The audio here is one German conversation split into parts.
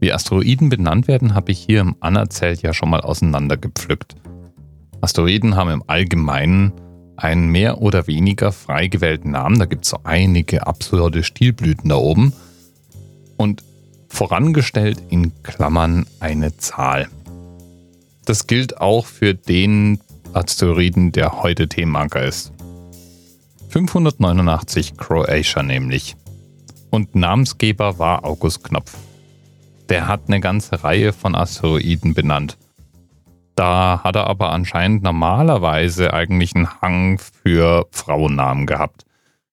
Wie Asteroiden benannt werden, habe ich hier im Anerzählt ja schon mal auseinandergepflückt. Asteroiden haben im Allgemeinen einen mehr oder weniger frei gewählten Namen. Da gibt es so einige absurde Stilblüten da oben. Und vorangestellt in Klammern eine Zahl. Das gilt auch für den Asteroiden, der heute Themenanker ist. 589 Croatia nämlich. Und Namensgeber war August Knopf. Der hat eine ganze Reihe von Asteroiden benannt. Da hat er aber anscheinend normalerweise eigentlich einen Hang für Frauennamen gehabt.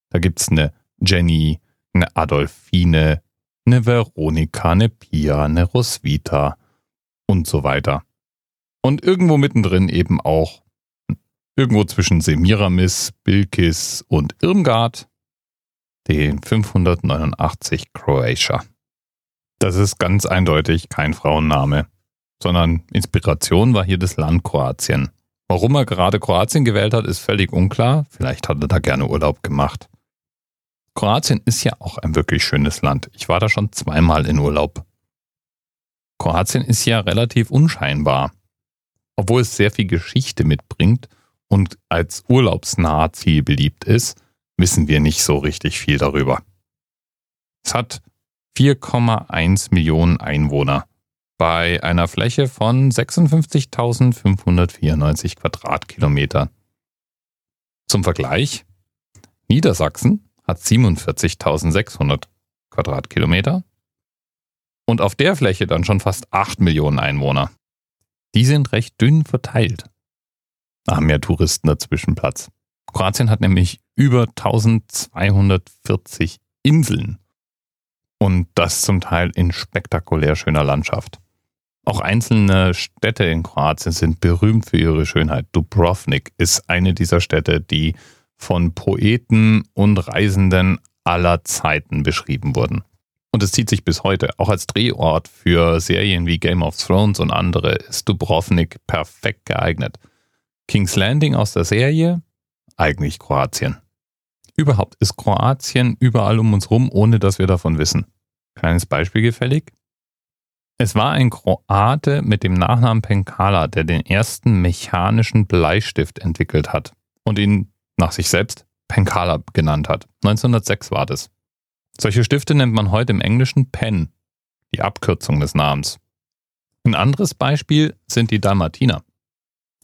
Da gibt es eine Jenny, eine Adolfine, eine Veronika, eine Pia, eine Roswitha und so weiter. Und irgendwo mittendrin eben auch, irgendwo zwischen Semiramis, Bilkis und Irmgard, den 589 Croatia. Das ist ganz eindeutig kein Frauenname, sondern Inspiration war hier das Land Kroatien. Warum er gerade Kroatien gewählt hat, ist völlig unklar. Vielleicht hat er da gerne Urlaub gemacht. Kroatien ist ja auch ein wirklich schönes Land. Ich war da schon zweimal in Urlaub. Kroatien ist ja relativ unscheinbar. Obwohl es sehr viel Geschichte mitbringt und als Urlaubsnahziel beliebt ist, wissen wir nicht so richtig viel darüber. Es hat 4,1 Millionen Einwohner bei einer Fläche von 56.594 Quadratkilometern. Zum Vergleich, Niedersachsen hat 47.600 Quadratkilometer und auf der Fläche dann schon fast 8 Millionen Einwohner. Die sind recht dünn verteilt. Da haben ja Touristen dazwischen Platz. Kroatien hat nämlich über 1240 Inseln und das zum Teil in spektakulär schöner Landschaft. Auch einzelne Städte in Kroatien sind berühmt für ihre Schönheit. Dubrovnik ist eine dieser Städte, die von Poeten und Reisenden aller Zeiten beschrieben wurden. Und es zieht sich bis heute. Auch als Drehort für Serien wie Game of Thrones und andere ist Dubrovnik perfekt geeignet. King's Landing aus der Serie? Eigentlich Kroatien. Überhaupt ist Kroatien überall um uns rum, ohne dass wir davon wissen. Kleines Beispiel gefällig. Es war ein Kroate mit dem Nachnamen Penkala, der den ersten mechanischen Bleistift entwickelt hat und ihn nach sich selbst Penkala genannt hat. 1906 war das. Solche Stifte nennt man heute im Englischen Pen, die Abkürzung des Namens. Ein anderes Beispiel sind die Dalmatiner,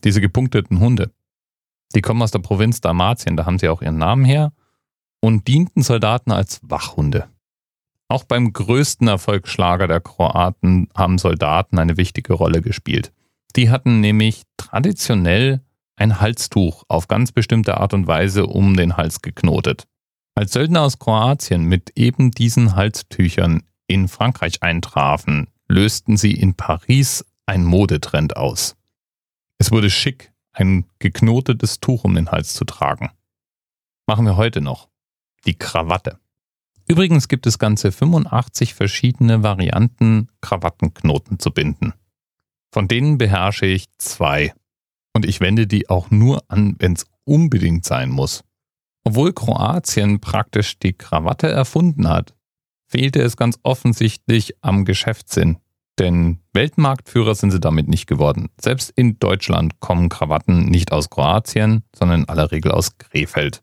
diese gepunkteten Hunde. Die kommen aus der Provinz Dalmatien, da haben sie auch ihren Namen her und dienten Soldaten als Wachhunde. Auch beim größten Erfolgsschlager der Kroaten haben Soldaten eine wichtige Rolle gespielt. Die hatten nämlich traditionell ein Halstuch auf ganz bestimmte Art und Weise um den Hals geknotet. Als Söldner aus Kroatien mit eben diesen Halstüchern in Frankreich eintrafen, lösten sie in Paris ein Modetrend aus. Es wurde schick, ein geknotetes Tuch um den Hals zu tragen. Machen wir heute noch. Die Krawatte. Übrigens gibt es ganze 85 verschiedene Varianten, Krawattenknoten zu binden. Von denen beherrsche ich zwei. Und ich wende die auch nur an, wenn es unbedingt sein muss. Obwohl Kroatien praktisch die Krawatte erfunden hat, fehlte es ganz offensichtlich am Geschäftssinn. Denn Weltmarktführer sind sie damit nicht geworden. Selbst in Deutschland kommen Krawatten nicht aus Kroatien, sondern in aller Regel aus Krefeld.